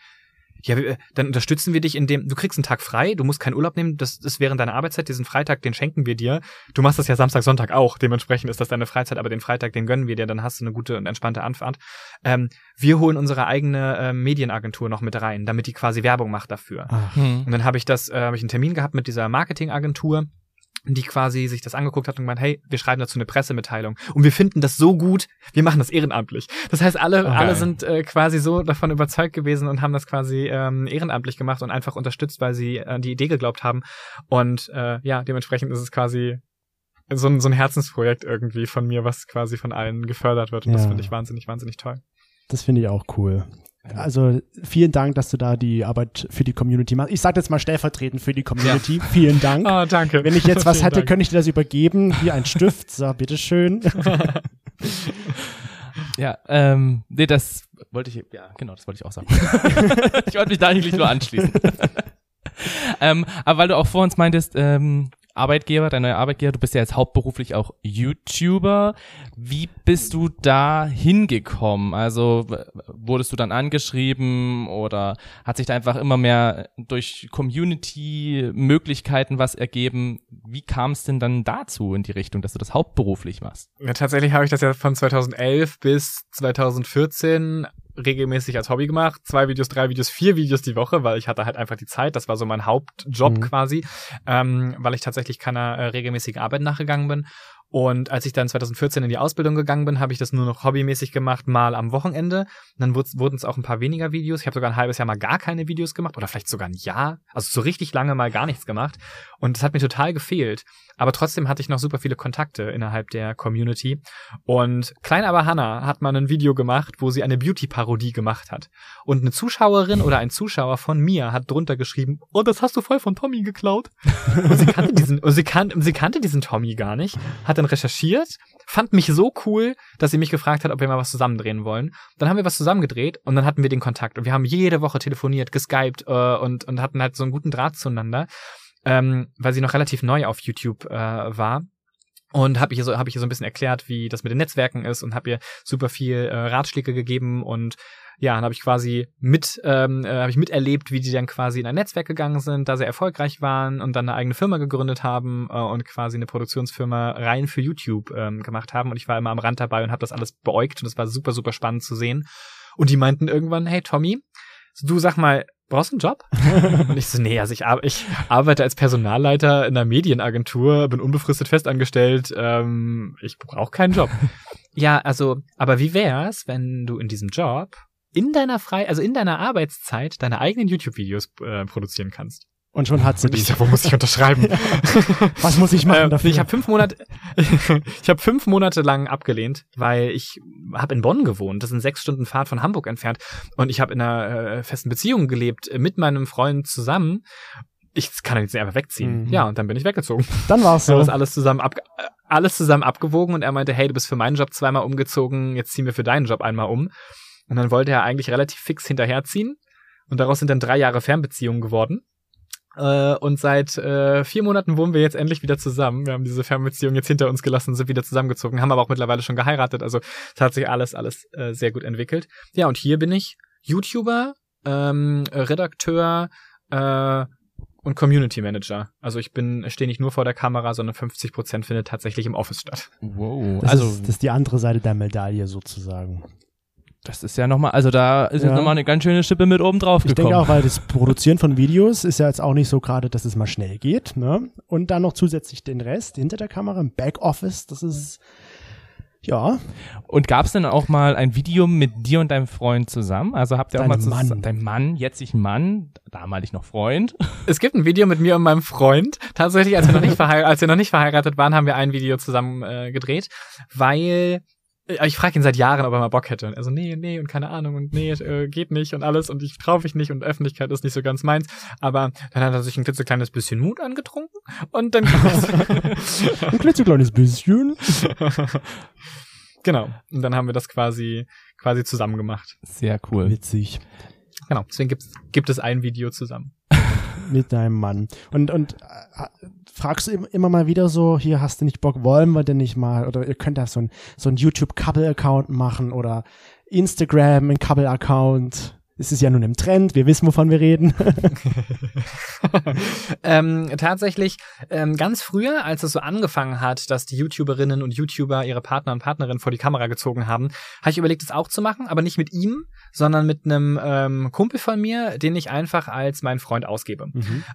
Ja, wir- dann unterstützen wir dich, indem du kriegst einen Tag frei, du musst keinen Urlaub nehmen, das ist während deiner Arbeitszeit, diesen Freitag, den schenken wir dir. Du machst das ja Samstag, Sonntag auch, dementsprechend ist das deine Freizeit, aber den Freitag, den gönnen wir dir, dann hast du eine gute und entspannte Anfahrt. Ähm, wir holen unsere eigene ähm, Medienagentur noch mit rein, damit die quasi Werbung macht dafür. Ach, Hm. Und dann habe ich das, äh, habe ich einen Termin gehabt mit dieser Marketingagentur, die quasi sich das angeguckt hat und gemeint, hey, wir schreiben dazu eine Pressemitteilung. Und wir finden das so gut, wir machen das ehrenamtlich. Das heißt, alle, Ah, alle geil. sind äh, quasi so davon überzeugt gewesen und haben das quasi ähm, ehrenamtlich gemacht und einfach unterstützt, weil sie an die Idee geglaubt haben. Und äh, ja, dementsprechend ist es quasi so ein, so ein Herzensprojekt irgendwie von mir, was quasi von allen gefördert wird. Und das Ja. finde ich wahnsinnig, wahnsinnig toll. das finde ich auch cool. Also vielen Dank, dass du da die Arbeit für die Community machst. Ich sage jetzt mal stellvertretend für die Community. Vielen Dank. Ah, danke. Wenn ich jetzt was Vielen hätte, Dank. könnte ich dir das übergeben. Hier ein Stift. So, bitteschön. Ja, ähm, nee, das wollte ich, ja, genau, das wollte ich auch sagen. ich wollte mich da eigentlich nur anschließen. ähm, aber weil du auch vor uns meintest, ähm, Arbeitgeber, dein neuer Arbeitgeber, du bist ja jetzt hauptberuflich auch YouTuber. Wie bist du da hingekommen? Also wurdest du dann angeschrieben oder hat sich da einfach immer mehr durch Community-Möglichkeiten was ergeben? Wie kam es denn dann dazu in die Richtung, dass du das hauptberuflich machst? Ja, tatsächlich habe ich das ja von 2011 bis 2014 regelmäßig als Hobby gemacht. Zwei Videos, drei Videos, vier Videos die Woche, weil ich hatte halt einfach die Zeit. Das war so mein Hauptjob Mhm. quasi, ähm, weil ich tatsächlich keiner äh, regelmäßigen Arbeit nachgegangen bin. Und als ich dann 2014 in die Ausbildung gegangen bin, habe ich das nur noch hobbymäßig gemacht, mal am Wochenende. Und dann wurd- wurden es auch ein paar weniger Videos. Ich habe sogar ein halbes Jahr mal gar keine Videos gemacht oder vielleicht sogar ein Jahr. Also so richtig lange mal gar nichts gemacht. Und das hat mir total gefehlt. Aber trotzdem hatte ich noch super viele Kontakte innerhalb der Community. Und Klein aber Hannah hat mal ein Video gemacht, wo sie eine Beauty-Parodie gemacht hat. Und eine Zuschauerin oder ein Zuschauer von mir hat drunter geschrieben, oh, das hast du voll von Tommy geklaut. Und sie kannte diesen, und sie, kan sie kannte diesen Tommy gar nicht, hat dann recherchiert, fand mich so cool, dass sie mich gefragt hat, ob wir mal was zusammen drehen wollen. Dann haben wir was zusammen gedreht und dann hatten wir den Kontakt. Und wir haben jede Woche telefoniert, geskypt äh, und, und hatten halt so einen guten Draht zueinander, ähm, weil sie noch relativ neu auf YouTube äh, war. Und habe ich, ihr so, hab ich so ein bisschen erklärt, wie das mit den Netzwerken ist und habe ihr super viel äh, Ratschläge gegeben und ja, dann habe ich quasi mit, ähm, äh, habe ich miterlebt, wie die dann quasi in ein Netzwerk gegangen sind, da sehr erfolgreich waren und dann eine eigene Firma gegründet haben äh, und quasi eine Produktionsfirma rein für YouTube ähm, gemacht haben. Und ich war immer am Rand dabei und habe das alles beäugt und es war super, super spannend zu sehen. Und die meinten irgendwann, hey Tommy, du sag mal, brauchst du einen Job? und ich so, nee, also ich, ar ich arbeite als Personalleiter in einer Medienagentur, bin unbefristet festangestellt, ähm, ich brauche keinen Job. ja, also, aber wie wär's, wenn du in diesem Job in deiner frei, also in deiner Arbeitszeit deine eigenen YouTube-Videos äh, produzieren kannst? Und schon hat sie dich. wo muss ich unterschreiben? Was muss ich machen Ähm, dafür? Ich habe fünf Monate, ich habe fünf Monate lang abgelehnt, weil ich habe in Bonn gewohnt. Das sind sechs Stunden Fahrt von Hamburg entfernt. Und ich habe in einer äh, festen Beziehung gelebt äh, mit meinem Freund zusammen. Ich kann jetzt nicht einfach wegziehen. Mhm. Ja, und dann bin ich weggezogen. Dann war's so. das alles zusammen ab, äh, alles zusammen abgewogen und er meinte, hey, du bist für meinen Job zweimal umgezogen, jetzt ziehen wir für deinen Job einmal um. Und dann wollte er eigentlich relativ fix hinterherziehen. Und daraus sind dann drei Jahre Fernbeziehungen geworden. Äh, und seit äh, vier Monaten wohnen wir jetzt endlich wieder zusammen. Wir haben diese Fernbeziehung jetzt hinter uns gelassen, sind wieder zusammengezogen, haben aber auch mittlerweile schon geheiratet. Also es hat sich alles, alles äh, sehr gut entwickelt. Ja, und hier bin ich YouTuber, ähm, Redakteur äh, und Community Manager. Also ich bin, stehe nicht nur vor der Kamera, sondern 50 Prozent findet tatsächlich im Office statt. Wow. Das, also ist, das ist die andere Seite der Medaille sozusagen. Das ist ja nochmal, also da ist Ja. jetzt nochmal eine ganz schöne Schippe mit oben drauf Ich gekommen. denke auch, weil das Produzieren von Videos ist ja jetzt auch nicht so gerade, dass es mal schnell geht. Ne? Und dann noch zusätzlich den Rest hinter der Kamera im Backoffice. Das ist ja Und gab es denn auch mal ein Video mit dir und deinem Freund zusammen? Also habt ihr auch Deinem mal zusammen, Mann. dein Mann, jetzig Mann, damalig noch Freund. Es gibt ein Video mit mir und meinem Freund. Tatsächlich, als wir noch nicht, verheiratet, als wir noch nicht verheiratet waren, haben wir ein Video zusammen äh, gedreht, weil ich frage ihn seit Jahren, ob er mal Bock hätte. Und er so, nee, nee und keine Ahnung und nee, äh, geht nicht und alles und ich traue mich nicht und Öffentlichkeit ist nicht so ganz meins. Aber dann hat er sich ein klitzekleines bisschen Mut angetrunken und dann ein klitzekleines bisschen. genau. Und dann haben wir das quasi quasi zusammen gemacht. Sehr cool. Witzig. Genau. Deswegen gibt's, gibt es ein Video zusammen. Mit deinem Mann. Und, und äh, fragst du im- immer mal wieder so, hier hast du nicht Bock, wollen wir denn nicht mal? Oder ihr könnt da so ein, so ein YouTube-Couple-Account machen oder Instagram, ein Couple-Account. Es ist ja nun im Trend, wir wissen, wovon wir reden. ähm, tatsächlich ähm, ganz früher, als es so angefangen hat, dass die YouTuberinnen und YouTuber ihre Partner und Partnerinnen vor die Kamera gezogen haben, habe ich überlegt, es auch zu machen, aber nicht mit ihm, sondern mit einem ähm, Kumpel von mir, den ich einfach als meinen Freund ausgebe.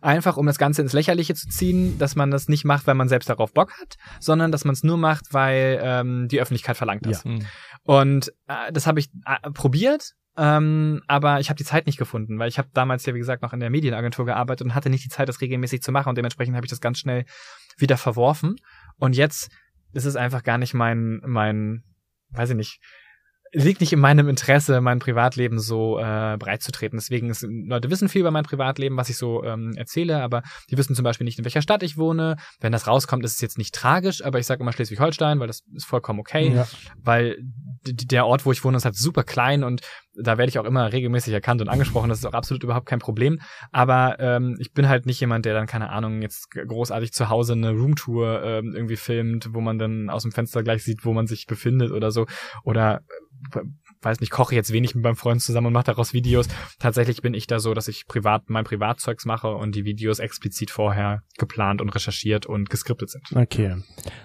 Einfach, um das Ganze ins Lächerliche zu ziehen, dass man das nicht macht, weil man selbst darauf Bock hat, sondern dass man es nur macht, weil ähm, die Öffentlichkeit verlangt das. Mhm. Und äh, das habe ich äh, probiert, ähm, aber ich habe die Zeit nicht gefunden, weil ich habe damals ja, wie gesagt, noch in der Medienagentur gearbeitet und hatte nicht die Zeit, das regelmäßig zu machen und dementsprechend habe ich das ganz schnell wieder verworfen. Und jetzt ist es einfach gar nicht mein, mein, weiß ich nicht, liegt nicht in meinem Interesse, mein Privatleben so äh, breit zu treten. Deswegen ist, Leute wissen viel über mein Privatleben, was ich so ähm, erzähle, aber die wissen zum Beispiel nicht, in welcher Stadt ich wohne. Wenn das rauskommt, ist es jetzt nicht tragisch, aber ich sage immer Schleswig-Holstein, weil das ist vollkommen okay Ja. weil der Ort, wo ich wohne, ist halt super klein und da werde ich auch immer regelmäßig erkannt und angesprochen. Das ist auch absolut überhaupt kein Problem. Aber ähm, ich bin halt nicht jemand, der dann, keine Ahnung, jetzt großartig zu Hause eine Roomtour ähm, irgendwie filmt, wo man dann aus dem Fenster gleich sieht, wo man sich befindet oder so. Oder äh, weiß nicht, koche jetzt wenig mit meinem Freund zusammen und mache daraus Videos. Tatsächlich bin ich da so, dass ich privat mein Privatzeugs mache und die Videos explizit vorher geplant und recherchiert und geskriptet sind. Okay.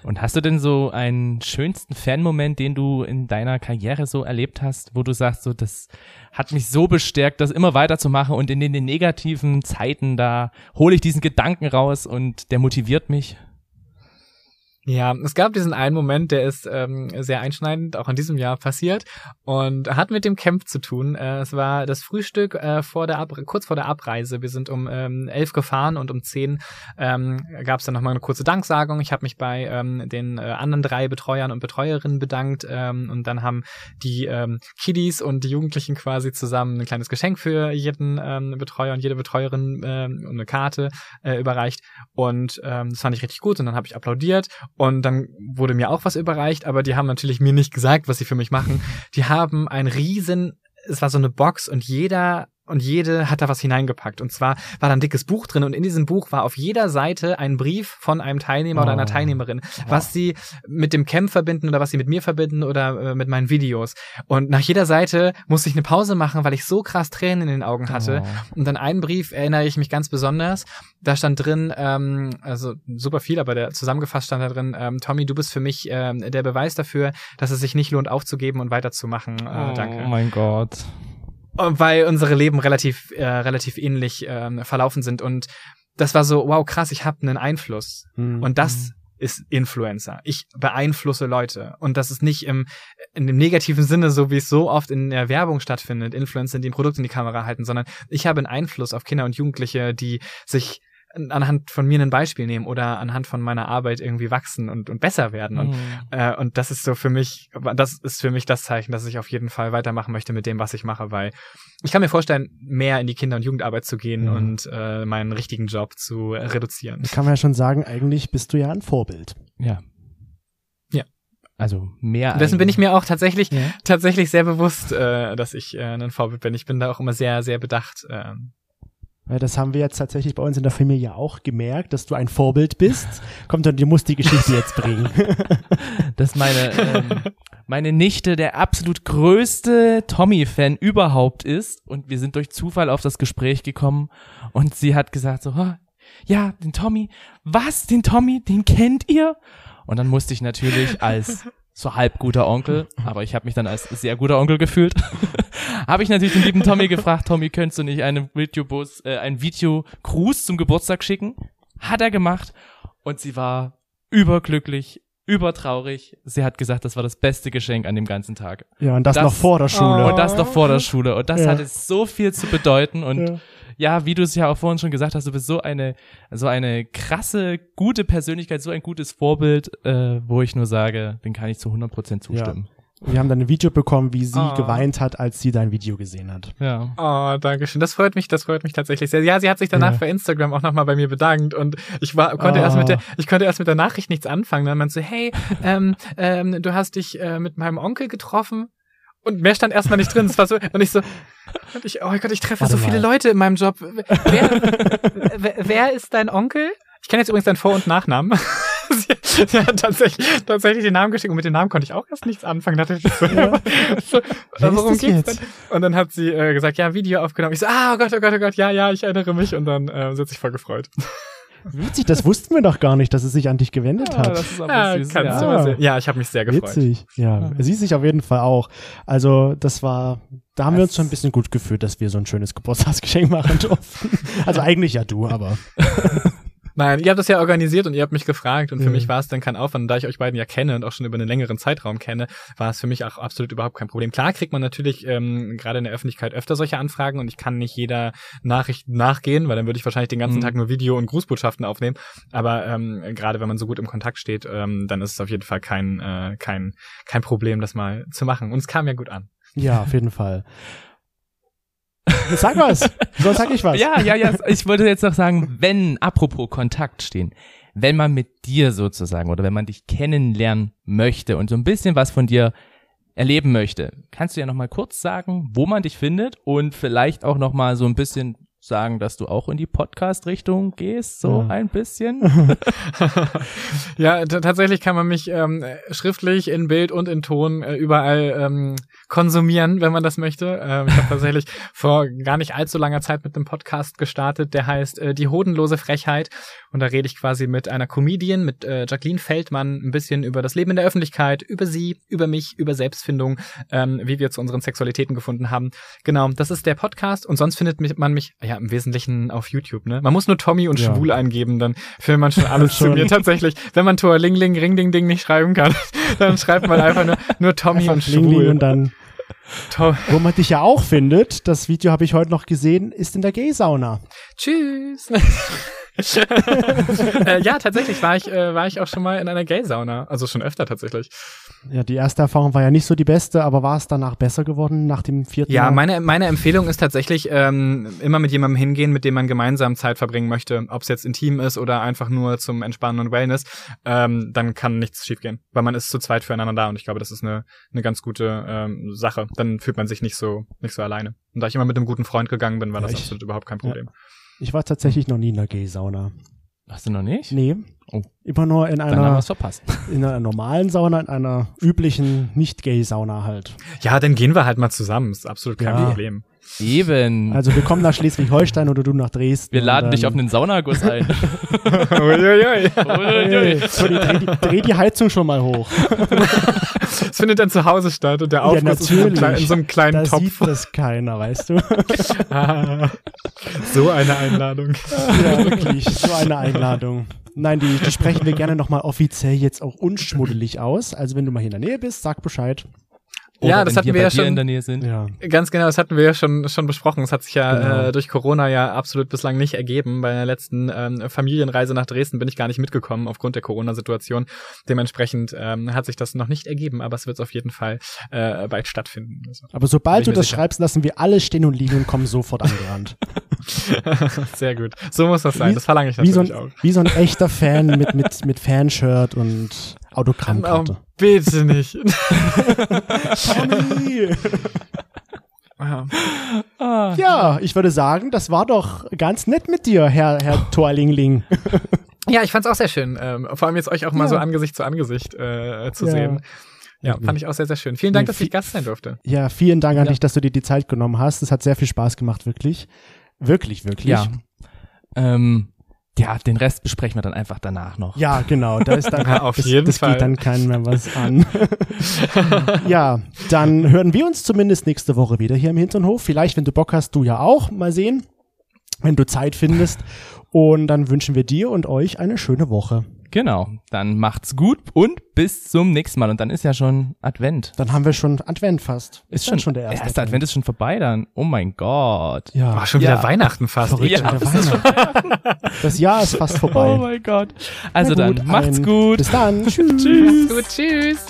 Und hast du denn so einen schönsten Fanmoment, den du in deiner Karriere so erlebt hast, wo du sagst, so das hat mich so bestärkt, das immer weiterzumachen und in den, den negativen Zeiten da hole ich diesen Gedanken raus und der motiviert mich? Ja, es gab diesen einen Moment, der ist ähm, sehr einschneidend, auch in diesem Jahr passiert und hat mit dem Camp zu tun. Äh, es war das Frühstück äh, vor der Ab kurz vor der Abreise. Wir sind um ähm, elf gefahren und um zehn ähm, gab es dann nochmal eine kurze Danksagung. Ich habe mich bei ähm, den äh, anderen drei Betreuern und Betreuerinnen bedankt ähm, und dann haben die ähm, Kiddies und die Jugendlichen quasi zusammen ein kleines Geschenk für jeden ähm, Betreuer und jede Betreuerin ähm, eine Karte äh, überreicht und ähm, das fand ich richtig gut und dann habe ich applaudiert und dann wurde mir auch was überreicht, aber die haben natürlich mir nicht gesagt, was sie für mich machen. Die haben ein riesen, es war so eine Box und jeder und jede hat da was hineingepackt. Und zwar war da ein dickes Buch drin und in diesem Buch war auf jeder Seite ein Brief von einem Teilnehmer oder einer Oh. Teilnehmerin, was sie mit dem Camp verbinden oder was sie mit mir verbinden oder äh, mit meinen Videos. Und nach jeder Seite musste ich eine Pause machen, weil ich so krass Tränen in den Augen hatte. Oh. Und an einen Brief erinnere ich mich ganz besonders. Da stand drin, ähm, also super viel, aber der zusammengefasst stand da drin, ähm, Tommy, du bist für mich ähm, der Beweis dafür, dass es sich nicht lohnt, aufzugeben und weiterzumachen. Äh, Oh danke. mein Gott. Weil unsere Leben relativ, äh, relativ ähnlich ähm, verlaufen sind. Und das war so, wow, krass, ich habe einen Einfluss. Mhm. Und das ist Influencer. Ich beeinflusse Leute. Und das ist nicht im, in dem negativen Sinne, so wie es so oft in der Werbung stattfindet, Influencer, die ein Produkt in die Kamera halten, sondern ich habe einen Einfluss auf Kinder und Jugendliche, die sich anhand von mir ein Beispiel nehmen oder anhand von meiner Arbeit irgendwie wachsen und, und besser werden. Und, Mhm. äh, und das ist so für mich, das ist für mich das Zeichen, dass ich auf jeden Fall weitermachen möchte mit dem, was ich mache, weil ich kann mir vorstellen, mehr in die Kinder- und Jugendarbeit zu gehen Mhm. und äh, meinen richtigen Job zu äh, reduzieren. Da kann man ja schon sagen, eigentlich bist du ja ein Vorbild. Ja. Ja. Also mehr. Und Dessen bin ich mir auch tatsächlich, Ja. tatsächlich sehr bewusst, äh, dass ich äh, ein Vorbild bin. Ich bin da auch immer sehr, sehr bedacht. ähm, Weil das haben wir jetzt tatsächlich bei uns in der Familie auch gemerkt, dass du ein Vorbild bist. Kommt dann, du musst die Geschichte jetzt bringen. dass meine, ähm, meine Nichte der absolut größte Tommy-Fan überhaupt ist. Und wir sind durch Zufall auf das Gespräch gekommen und sie hat gesagt so, "Ah, ja, den Tommy, was, den Tommy, den kennt ihr? Und dann musste ich natürlich als so halb guter Onkel, aber ich habe mich dann als sehr guter Onkel gefühlt, habe ich natürlich den lieben Tommy gefragt, Tommy, könntest du nicht einen Videobus, äh, ein Video-Gruß zum Geburtstag schicken? Hat er gemacht und sie war überglücklich, übertraurig. Sie hat gesagt, das war das beste Geschenk an dem ganzen Tag. Ja, und das, Das- noch vor der Schule. Und das noch vor der Schule. Und das Ja. hatte so viel zu bedeuten. Und Ja. ja, wie du es ja auch vorhin schon gesagt hast, du bist so eine, so eine krasse, gute Persönlichkeit, so ein gutes Vorbild, äh, wo ich nur sage, den kann ich zu 100% zustimmen. Wir haben dann ein Video bekommen, wie sie Oh. geweint hat, als sie dein Video gesehen hat. Ja. Oh, danke schön. Das freut mich, das freut mich tatsächlich sehr. Ja, sie hat sich danach Ja. bei Instagram auch nochmal bei mir bedankt und ich war, konnte Oh. erst mit der, ich konnte erst mit der Nachricht nichts anfangen. Dann meinte sie, hey, ähm, ähm, du hast dich äh, mit meinem Onkel getroffen. Und mehr stand erstmal nicht drin. Es war so, und ich so, und ich, oh Gott, ich treffe Warte so viele mal. Leute in meinem Job. Wer, wer, wer ist dein Onkel? Ich kenne jetzt übrigens deinen Vor- und Nachnamen. sie, sie hat tatsächlich, tatsächlich den Namen geschickt und mit dem Namen konnte ich auch erst nichts anfangen. Da dachte ich so, so Wer ist worum das geht's jetzt? denn? Und dann hat sie äh, gesagt, ja, Video aufgenommen. Ich so, ah, oh Gott, oh Gott, oh Gott, ja, ja, ich erinnere mich. Und dann äh, sind sich voll gefreut. Witzig, das wussten wir doch gar nicht, dass es sich an dich gewendet Ja, hat. das ist aber Ja, süß. kannst du Ja. mal sehen. Ja, ich habe mich sehr gefreut. Witzig, ja. Sie sich auf jeden Fall auch. Also das war, da haben wir uns schon ein bisschen gut gefühlt, dass wir so ein schönes Geburtstagsgeschenk machen durften. Also eigentlich ja du, aber Nein, ihr habt das ja organisiert und ihr habt mich gefragt und für Mhm. mich war es dann kein Aufwand. Und da ich euch beiden ja kenne und auch schon über einen längeren Zeitraum kenne, war es für mich auch absolut überhaupt kein Problem. Klar kriegt man natürlich ähm, gerade in der Öffentlichkeit öfter solche Anfragen und ich kann nicht jeder Nachricht nachgehen, weil dann würde ich wahrscheinlich den ganzen Mhm. Tag nur Video- und Grußbotschaften aufnehmen. Aber ähm, gerade wenn man so gut im Kontakt steht, ähm, dann ist es auf jeden Fall kein, äh, kein, kein Problem, das mal zu machen. Und es kam ja gut an. ja, auf jeden Fall. Sag was, sonst sag ich was. Ja, ja, ja. Ich wollte jetzt noch sagen, wenn, apropos Kontakt stehen, wenn man mit dir sozusagen oder wenn man dich kennenlernen möchte und so ein bisschen was von dir erleben möchte, kannst du ja noch mal kurz sagen, wo man dich findet und vielleicht auch noch mal so ein bisschen sagen, dass du auch in die Podcast-Richtung gehst, so Ja. ein bisschen. Ja, tatsächlich kann man mich ähm, schriftlich in Bild und in Ton äh, überall ähm, konsumieren, wenn man das möchte. Ähm, ich habe tatsächlich vor gar nicht allzu langer Zeit mit einem Podcast gestartet, der heißt äh, Die hodenlose Frechheit. Und da rede ich quasi mit einer Comedian, mit äh, Jacqueline Feldmann, ein bisschen über das Leben in der Öffentlichkeit, über sie, über mich, über Selbstfindung, ähm, wie wir zu unseren Sexualitäten gefunden haben. Genau, das ist der Podcast. Und sonst findet mich, man mich ja im Wesentlichen auf YouTube. Ne? Man muss nur Tommy und Ja. Schwul eingeben, dann findet man schon alles zu Schon. mir. Tatsächlich, wenn man Tor Ling Ling Ring Ding Ding nicht schreiben kann, dann schreibt man einfach nur, nur Tommy Einfach und Bling, Bling Schwul. und dann, To wo man dich ja auch findet, das Video habe ich heute noch gesehen, ist in der Gay-Sauna. Tschüss. äh, ja, tatsächlich war ich, äh, war ich auch schon mal in einer Gay-Sauna. Also schon öfter tatsächlich. Ja, die erste Erfahrung war ja nicht so die beste, aber war es danach besser geworden nach dem vierten Ja, Mal? meine, meine Empfehlung ist tatsächlich ähm, immer mit jemandem hingehen, mit dem man gemeinsam Zeit verbringen möchte. Ob es jetzt intim ist oder einfach nur zum Entspannen und Wellness, ähm, dann kann nichts schiefgehen. Weil man ist zu zweit füreinander da und ich glaube, das ist eine, eine ganz gute ähm, Sache. Dann fühlt man sich nicht so, nicht so alleine. Und da ich immer mit einem guten Freund gegangen bin, war Ja, das ich- absolut überhaupt kein Problem. Ich war tatsächlich noch nie in der Gay-Sauna. Hast du noch nicht? Nee. Oh. Immer nur in Dann haben einer, verpasst. in einer normalen Sauna, in einer üblichen Nicht-Gay-Sauna halt. Ja, dann gehen wir halt mal zusammen. Ist absolut kein Ja. Problem. Eben. Also wir kommen nach Schleswig-Holstein oder du nach Dresden. wir laden dich auf einen Saunaguss ein. Uiuiui. Hey, so, die, dreh, die, dreh die Heizung schon mal hoch. Das findet dann zu Hause statt und der Ja, Aufguss ist in so einem natürlich. kleinen- in so einem kleinen Da Topf. sieht das keiner, weißt du? Ah, so eine Einladung. ja, wirklich. So eine Einladung. Nein, die, die sprechen wir gerne nochmal offiziell jetzt auch unschmuddelig aus. Also wenn du mal hier in der Nähe bist, sag Bescheid. Ja, Oder das wenn hatten wir ja schon- in der Nähe sind. Ja. Ganz genau, das hatten wir ja schon, schon besprochen. Es hat sich ja Genau. äh, durch Corona ja absolut bislang nicht ergeben. Bei der letzten ähm, Familienreise nach Dresden bin ich gar nicht mitgekommen aufgrund der Corona-Situation. Dementsprechend ähm, hat sich das noch nicht ergeben, aber es wird auf jeden Fall äh, bald stattfinden. Also, Aber sobald du das sicher. schreibst, lassen wir alle stehen und liegen und kommen sofort angerannt. sehr gut. So muss das sein. Wie- das verlange ich Wie so, natürlich ein, auch. wie so ein echter Fan mit, mit, mit Fanshirt und Autogrammkarte. Oh, bitte nicht. Tommy! Ja. Ah. Ja, ich würde sagen, das war doch ganz nett mit dir, Herr, Herr Torlingling. Ja, ich fand's auch sehr schön. Ähm, vor allem jetzt euch auch mal Ja. so Angesicht zu Angesicht äh, zu Ja. sehen. Ja, fand ich auch sehr, sehr schön. Vielen Dank, dass ich Gast sein durfte. Ja, vielen Dank an Ja. dich, dass du dir die Zeit genommen hast. Es hat sehr viel Spaß gemacht, wirklich. Wirklich, wirklich. Ja. Ähm, ja, den Rest besprechen wir dann einfach danach noch. Ja, genau. Da ist dann, Ja, auf das, jeden das Fall. geht dann keinem mehr was an. ja, dann hören wir uns zumindest nächste Woche wieder hier im Hinternhof. Vielleicht, wenn du Bock hast, du ja auch. Mal sehen, wenn du Zeit findest. Und dann wünschen wir dir und euch eine schöne Woche. Genau. Dann macht's gut und bis zum nächsten Mal. Und dann ist ja schon Advent. Dann haben wir schon Advent fast. Ist dann schon, der erste, erste Advent ist schon vorbei dann. Oh mein Gott. Ja, War schon Ja. wieder Weihnachten fast. verrückt. Ja, schon wieder das ist Weihnachten. Das Jahr ist fast vorbei. Oh mein Gott. Also Na dann, macht's ein- gut. Bis dann. Tschüss. Tschüss. Gut, tschüss.